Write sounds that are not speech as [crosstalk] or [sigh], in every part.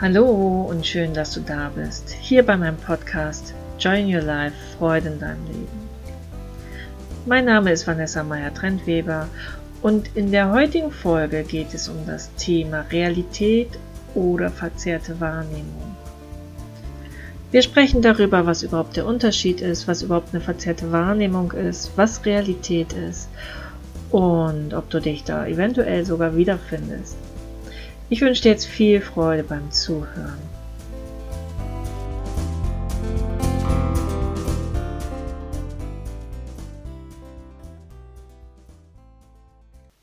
Hallo und schön, dass du da bist. Hier bei meinem Podcast Join Your Life, Freude in deinem Leben. Mein Name ist Vanessa Meyer-Trentweber und in der heutigen Folge geht es um das Thema Realität oder verzerrte Wahrnehmung. Wir sprechen darüber, was überhaupt der Unterschied ist, was überhaupt eine verzerrte Wahrnehmung ist, was Realität ist und ob du dich da eventuell sogar wiederfindest. Ich wünsche dir jetzt viel Freude beim Zuhören.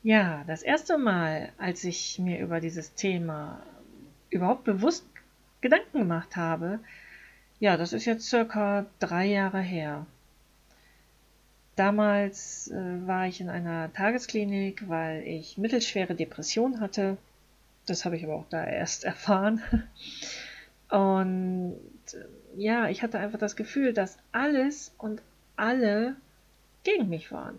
Ja, das erste Mal, als ich mir über dieses Thema überhaupt bewusst Gedanken gemacht habe, ja, das ist jetzt circa drei Jahre her. Damals äh, war ich in einer Tagesklinik, weil ich mittelschwere Depression hatte das habe ich aber auch da erst [laughs] erfahren. Und ja, ich hatte einfach das Gefühl, dass alles und alle gegen mich waren.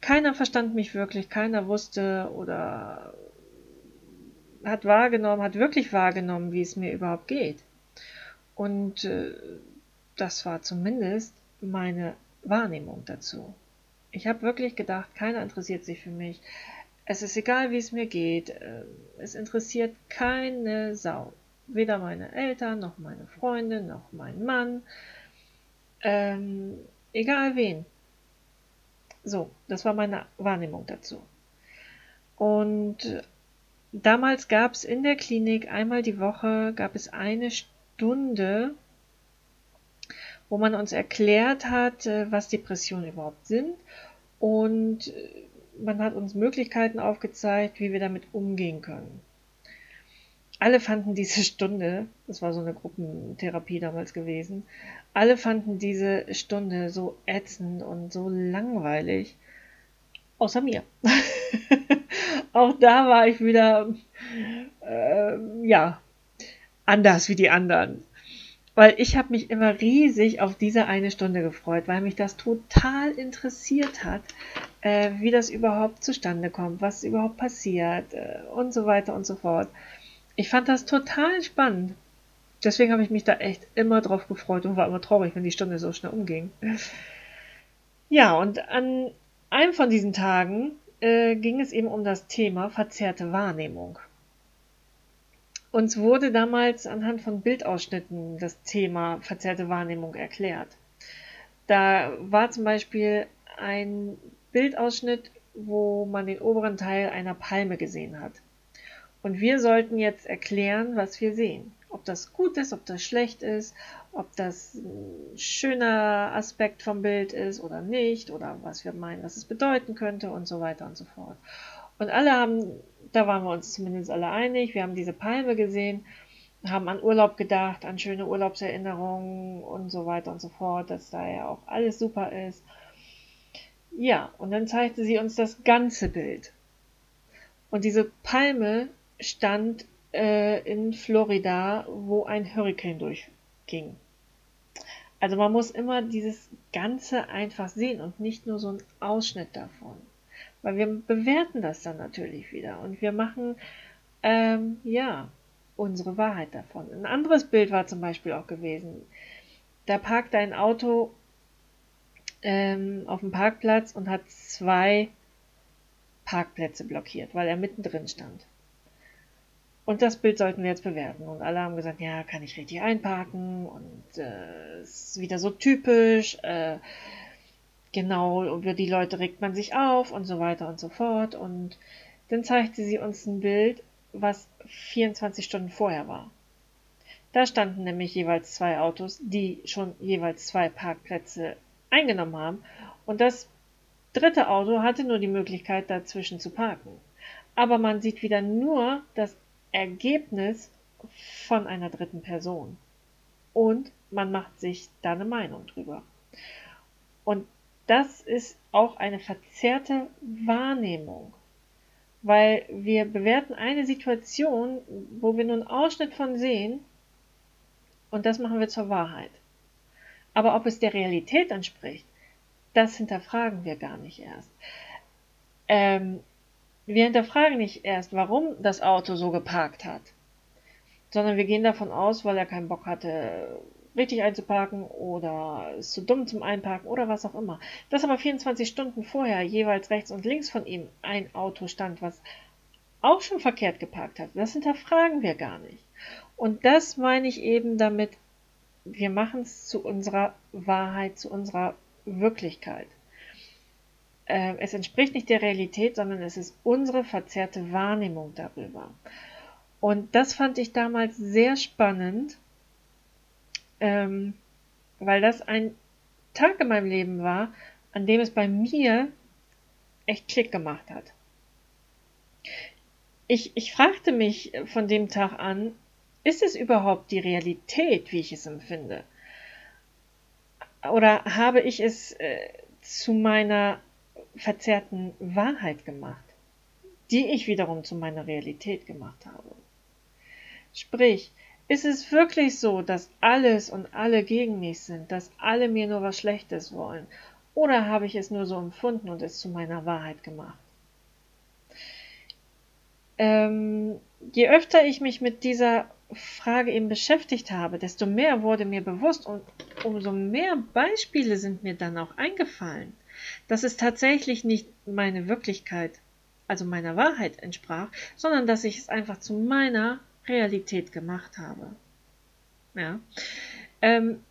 Keiner verstand mich wirklich, keiner wusste oder hat wahrgenommen, hat wirklich wahrgenommen, wie es mir überhaupt geht. Und äh, das war zumindest meine Wahrnehmung dazu. Ich habe wirklich gedacht, keiner interessiert sich für mich. Es ist egal, wie es mir geht. Ähm, es interessiert keine Sau. Weder meine Eltern, noch meine Freunde, noch mein Mann. Ähm, egal wen. So, das war meine Wahrnehmung dazu. Und damals gab es in der Klinik einmal die Woche, gab es eine Stunde, wo man uns erklärt hat, äh, was Depressionen überhaupt sind und äh, man hat uns Möglichkeiten aufgezeigt, wie wir damit umgehen können. Alle fanden diese Stunde, das war so eine Gruppentherapie damals gewesen, alle fanden diese Stunde so ätzend und so langweilig, außer mir. [laughs] Auch da war ich wieder, äh, ja, anders wie die anderen weil ich habe mich immer riesig auf diese eine Stunde gefreut, weil mich das total interessiert hat, äh, wie das überhaupt zustande kommt, was überhaupt passiert äh, und so weiter und so fort. Ich fand das total spannend. Deswegen habe ich mich da echt immer drauf gefreut und war immer traurig, wenn die Stunde so schnell umging. [laughs] Ja, und an einem von diesen Tagen äh, ging es eben um das Thema verzerrte Wahrnehmung. Uns wurde damals anhand von Bildausschnitten das Thema verzerrte Wahrnehmung erklärt. Da war zum Beispiel ein Bildausschnitt, wo man den oberen Teil einer Palme gesehen hat. Und wir sollten jetzt erklären, was wir sehen. Ob das gut ist, ob das schlecht ist, ob das ein schöner Aspekt vom Bild ist oder nicht, oder was wir meinen, was es bedeuten könnte und so weiter und so fort. Und alle haben da waren wir uns zumindest alle einig. Wir haben diese Palme gesehen, haben an Urlaub gedacht, an schöne Urlaubserinnerungen und so weiter und so fort, dass da ja auch alles super ist. Ja, und dann zeigte sie uns das ganze Bild. Und diese Palme stand äh, in Florida, wo ein Hurricane durchging. Also man muss immer dieses Ganze einfach sehen und nicht nur so einen Ausschnitt davon. Weil wir bewerten das dann natürlich wieder und wir machen, ähm, ja, unsere Wahrheit davon. Ein anderes Bild war zum Beispiel auch gewesen. Da parkt ein Auto ähm, auf dem Parkplatz und hat zwei Parkplätze blockiert, weil er mittendrin stand. Und das Bild sollten wir jetzt bewerten. Und alle haben gesagt, ja, kann ich richtig einparken und äh, ist wieder so typisch. Äh, genau, über die Leute regt man sich auf und so weiter und so fort. Und dann zeigte sie uns ein Bild, was 24 Stunden vorher war. Da standen nämlich jeweils zwei Autos, die schon jeweils zwei Parkplätze eingenommen haben. Und das dritte Auto hatte nur die Möglichkeit, dazwischen zu parken. Aber man sieht wieder nur das Ergebnis von einer dritten Person. Und man macht sich da eine Meinung drüber. Und das ist auch eine verzerrte Wahrnehmung. Weil wir bewerten eine Situation, wo wir einen Ausschnitt von sehen, und das machen wir zur Wahrheit. Aber ob es der Realität entspricht, das hinterfragen wir gar nicht erst. Ähm, wir hinterfragen nicht erst, warum das Auto so geparkt hat. sondern wir gehen davon aus, weil er keinen Bock hatte, richtig einzuparken oder ist zu dumm zum Einparken oder was auch immer. Dass aber 24 Stunden vorher jeweils rechts und links von ihm ein Auto stand, was auch schon verkehrt geparkt hat, das hinterfragen wir gar nicht. Und das meine ich eben damit, wir machen es zu unserer Wahrheit, zu unserer Wirklichkeit. Äh, es entspricht nicht der Realität, sondern es ist unsere verzerrte Wahrnehmung darüber. Und das fand ich damals sehr spannend, ähm, weil das ein Tag in meinem Leben war, an dem es bei mir echt Klick gemacht hat. Ich, ich fragte mich von dem Tag an, ist es überhaupt die Realität, wie ich es empfinde? Oder habe ich es äh, zu meiner verzerrten Wahrheit gemacht, die ich wiederum zu meiner Realität gemacht habe? Sprich, ist es wirklich so, dass alles und alle gegen mich sind, dass alle mir nur was Schlechtes wollen? Oder habe ich es nur so empfunden und es zu meiner Wahrheit gemacht? Ähm, je öfter ich mich mit dieser Frage eben beschäftigt habe, desto mehr wurde mir bewusst und umso mehr Beispiele sind mir dann auch eingefallen, dass es tatsächlich nicht meine Wirklichkeit, also meiner Wahrheit entsprach, sondern dass ich es einfach zu meiner Realität gemacht habe. Ja. Ähm,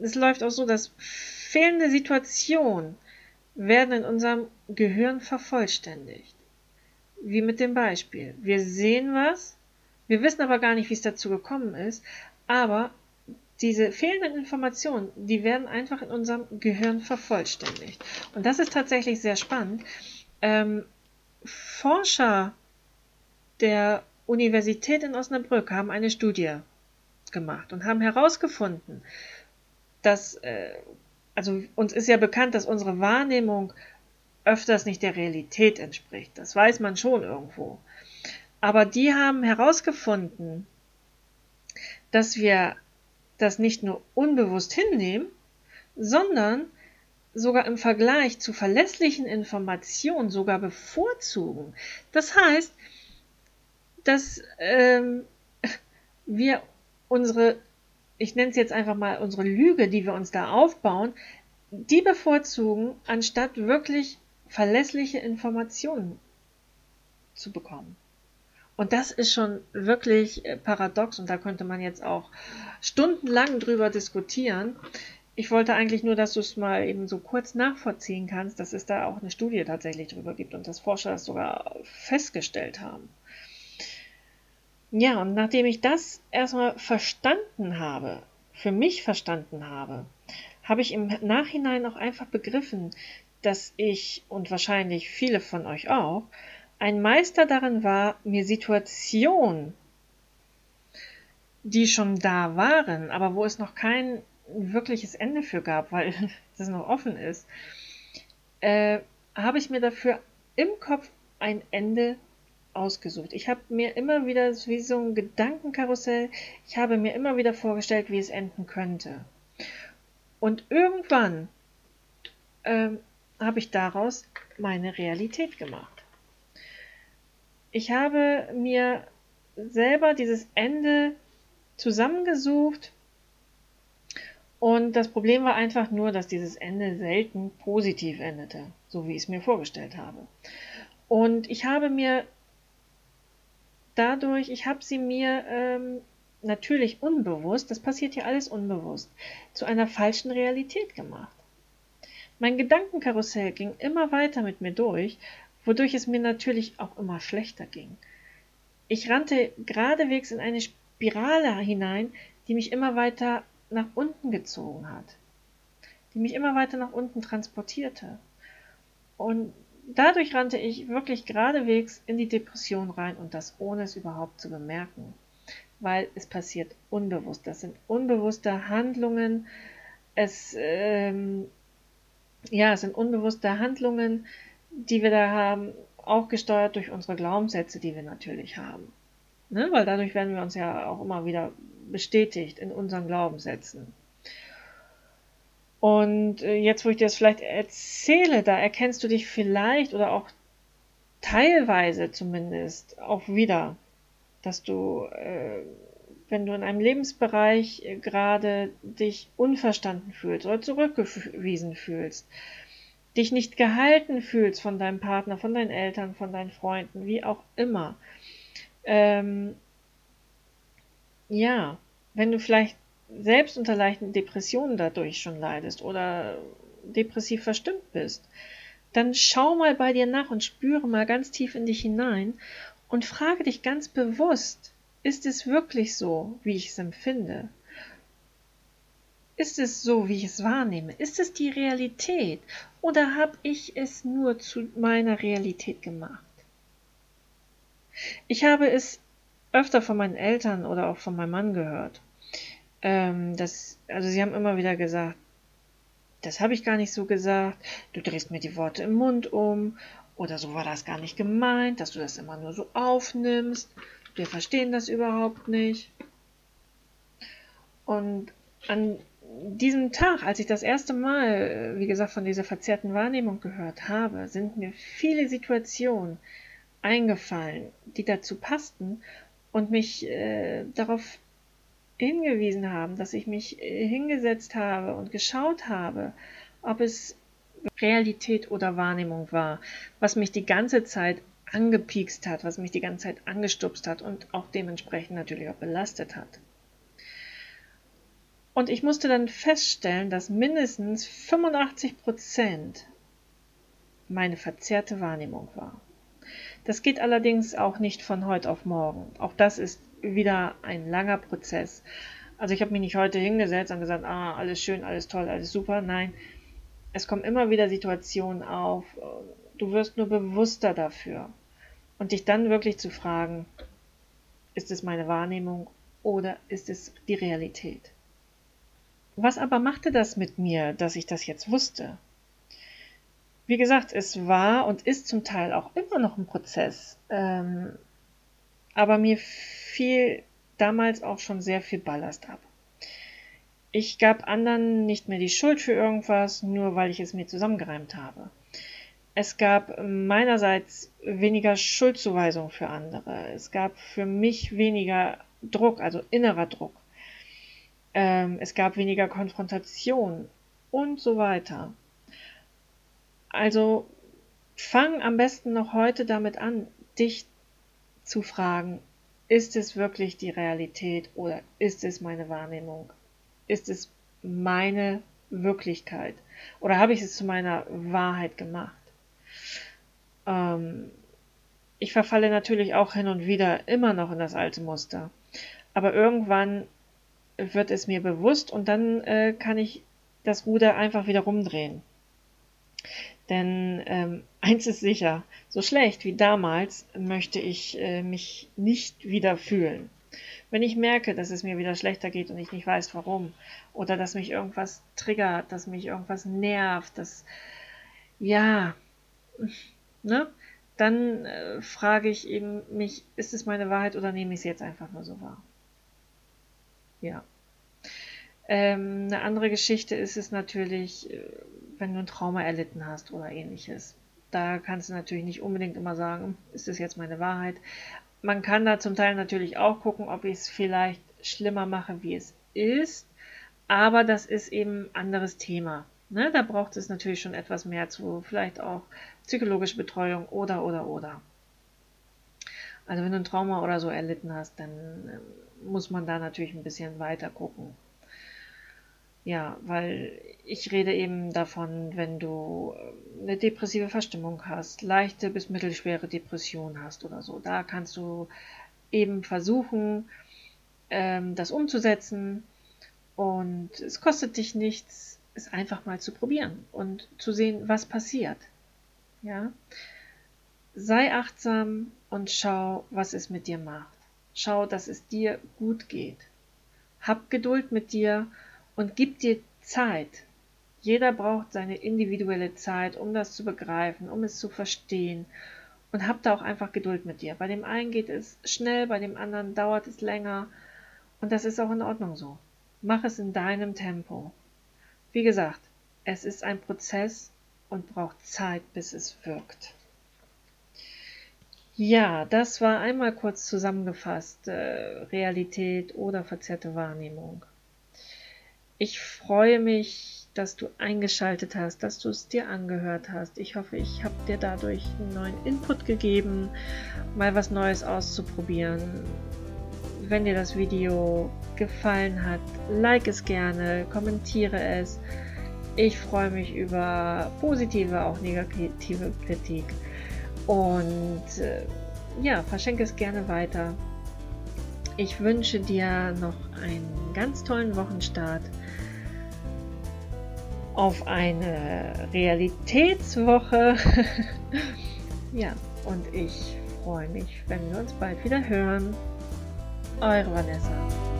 es läuft auch so, dass fehlende Situationen werden in unserem Gehirn vervollständigt. Wie mit dem Beispiel. Wir sehen was, wir wissen aber gar nicht, wie es dazu gekommen ist, aber diese fehlenden Informationen, die werden einfach in unserem Gehirn vervollständigt. Und das ist tatsächlich sehr spannend. Ähm, Forscher der Universität in Osnabrück haben eine Studie gemacht und haben herausgefunden, dass, äh, also uns ist ja bekannt, dass unsere Wahrnehmung öfters nicht der Realität entspricht. Das weiß man schon irgendwo. Aber die haben herausgefunden, dass wir das nicht nur unbewusst hinnehmen, sondern sogar im Vergleich zu verlässlichen Informationen sogar bevorzugen. Das heißt, dass ähm, wir unsere, ich nenne es jetzt einfach mal unsere Lüge, die wir uns da aufbauen, die bevorzugen, anstatt wirklich verlässliche Informationen zu bekommen. Und das ist schon wirklich äh, paradox und da könnte man jetzt auch stundenlang drüber diskutieren. Ich wollte eigentlich nur, dass du es mal eben so kurz nachvollziehen kannst, dass es da auch eine Studie tatsächlich drüber gibt und dass Forscher das sogar festgestellt haben. Ja, und nachdem ich das erstmal verstanden habe, für mich verstanden habe, habe ich im Nachhinein auch einfach begriffen, dass ich und wahrscheinlich viele von euch auch ein Meister darin war, mir Situationen, die schon da waren, aber wo es noch kein wirkliches Ende für gab, weil [laughs] das noch offen ist, äh, habe ich mir dafür im Kopf ein Ende ausgesucht. Ich habe mir immer wieder wie so ein Gedankenkarussell, ich habe mir immer wieder vorgestellt, wie es enden könnte. Und irgendwann ähm, habe ich daraus meine Realität gemacht. Ich habe mir selber dieses Ende zusammengesucht und das Problem war einfach nur, dass dieses Ende selten positiv endete, so wie ich es mir vorgestellt habe. Und ich habe mir dadurch, ich habe sie mir ähm, natürlich unbewusst, das passiert hier alles unbewusst, zu einer falschen Realität gemacht. Mein Gedankenkarussell ging immer weiter mit mir durch, wodurch es mir natürlich auch immer schlechter ging. Ich rannte geradewegs in eine Spirale hinein, die mich immer weiter nach unten gezogen hat, die mich immer weiter nach unten transportierte. Und dadurch rannte ich wirklich geradewegs in die Depression rein und das ohne es überhaupt zu bemerken, weil es passiert unbewusst. Das sind unbewusste Handlungen. Es, ähm, ja, es sind unbewusste Handlungen, die wir da haben, auch gesteuert durch unsere Glaubenssätze, die wir natürlich haben. Ne? Weil dadurch werden wir uns ja auch immer wieder bestätigt in unseren Glaubenssätzen. Und äh, jetzt, wo ich dir das vielleicht erzähle, da erkennst du dich vielleicht oder auch teilweise zumindest auch wieder, dass du äh, wenn du in einem Lebensbereich äh, gerade dich unverstanden fühlst oder zurückgewiesen fühlst, dich nicht gehalten fühlst von deinem Partner, von deinen Eltern, von deinen Freunden, wie auch immer. Ähm, ja, wenn du vielleicht selbst unter leichten Depressionen dadurch schon leidest oder depressiv verstimmt bist, dann schau mal bei dir nach und spüre mal ganz tief in dich hinein und frage dich ganz bewusst, ist es wirklich so, wie ich es empfinde? Ist es so, wie ich es wahrnehme? Ist es die Realität? Oder habe ich es nur zu meiner Realität gemacht? Ich habe es öfter von meinen Eltern oder auch von meinem Mann gehört. Ähm, das, also sie haben immer wieder gesagt, das habe ich gar nicht so gesagt, du drehst mir die Worte im Mund um oder so war das gar nicht gemeint, dass du das immer nur so aufnimmst, wir verstehen das überhaupt nicht. Und an diesem Tag, als ich das erste Mal, wie gesagt, von dieser verzerrten Wahrnehmung gehört habe, sind mir viele Situationen eingefallen, die dazu passten und mich äh, darauf hingewiesen haben, dass ich mich äh, hingesetzt habe und geschaut habe, ob es Realität oder Wahrnehmung war, was mich die ganze Zeit angepiekst hat, was mich die ganze Zeit angestupst hat und auch dementsprechend natürlich auch belastet hat. Und ich musste dann feststellen, dass mindestens 85 Prozent meine verzerrte Wahrnehmung war. Das geht allerdings auch nicht von heute auf morgen. Auch das ist wieder ein langer Prozess. Also ich habe mich nicht heute hingesetzt und gesagt, ah, alles schön, alles toll, alles super. Nein, es kommen immer wieder Situationen auf. Du wirst nur bewusster dafür. Und dich dann wirklich zu fragen, ist es meine Wahrnehmung oder ist es die Realität? Was aber machte das mit mir, dass ich das jetzt wusste? Wie gesagt, es war und ist zum Teil auch immer noch ein Prozess. Ähm, aber mir fiel damals auch schon sehr viel Ballast ab. Ich gab anderen nicht mehr die Schuld für irgendwas, nur weil ich es mir zusammengereimt habe. Es gab meinerseits weniger Schuldzuweisung für andere. Es gab für mich weniger Druck, also innerer Druck. Ähm, es gab weniger Konfrontation und so weiter. Also fang am besten noch heute damit an, dich zu fragen, ist es wirklich die Realität oder ist es meine Wahrnehmung? Ist es meine Wirklichkeit? Oder habe ich es zu meiner Wahrheit gemacht? Ähm, ich verfalle natürlich auch hin und wieder immer noch in das alte Muster. Aber irgendwann wird es mir bewusst und dann äh, kann ich das Ruder einfach wieder rumdrehen. Denn ähm, [laughs] eins ist sicher, so schlecht wie damals möchte ich äh, mich nicht wieder fühlen. Wenn ich merke, dass es mir wieder schlechter geht und ich nicht weiß warum, oder dass mich irgendwas triggert, dass mich irgendwas nervt, dass, ja, [laughs] ne, dann äh, frage ich eben mich, ist es meine Wahrheit oder nehme ich es jetzt einfach nur so wahr? Ja. Ähm, eine andere Geschichte ist es natürlich, äh, wenn du ein Trauma erlitten hast oder ähnliches. Da kannst du natürlich nicht unbedingt immer sagen, ist es jetzt meine Wahrheit. Man kann da zum Teil natürlich auch gucken, ob ich es vielleicht schlimmer mache, wie es ist. Aber das ist eben ein anderes Thema. Ne? Da braucht es natürlich schon etwas mehr zu, vielleicht auch psychologische Betreuung oder, oder, oder. Also wenn du ein Trauma oder so erlitten hast, dann ähm, muss man da natürlich ein bisschen weiter gucken. Ja, weil ich rede eben davon, wenn du äh, eine depressive Verstimmung hast, leichte bis mittelschwere Depression hast oder so. Da kannst du eben versuchen, ähm, das umzusetzen und es kostet dich nichts, es einfach mal zu probieren und zu sehen, was passiert. Ja, sei achtsam und schau, was es mit dir macht. Schau, dass es dir gut geht. Hab Geduld mit dir und gib dir Zeit. Jeder braucht seine individuelle Zeit, um das zu begreifen, um es zu verstehen. Und hab da auch einfach Geduld mit dir. Bei dem einen geht es schnell, bei dem anderen dauert es länger. Und das ist auch in Ordnung so. Mach es in deinem Tempo. Wie gesagt, es ist ein Prozess und braucht Zeit, bis es wirkt. Ja, das war einmal kurz zusammengefasst äh, Realität oder verzerrte Wahrnehmung. Ich freue mich, dass du eingeschaltet hast, dass du es dir angehört hast. Ich hoffe, ich habe dir dadurch einen neuen Input gegeben, mal was Neues auszuprobieren. Wenn dir das Video gefallen hat, like es gerne, kommentiere es. Ich freue mich über positive, auch negative Kritik. Und äh, ja, verschenke es gerne weiter. Ich wünsche dir noch einen ganz tollen Wochenstart auf eine Realitätswoche. [laughs] ja, und ich freue mich, wenn wir uns bald wieder hören. Eure Vanessa.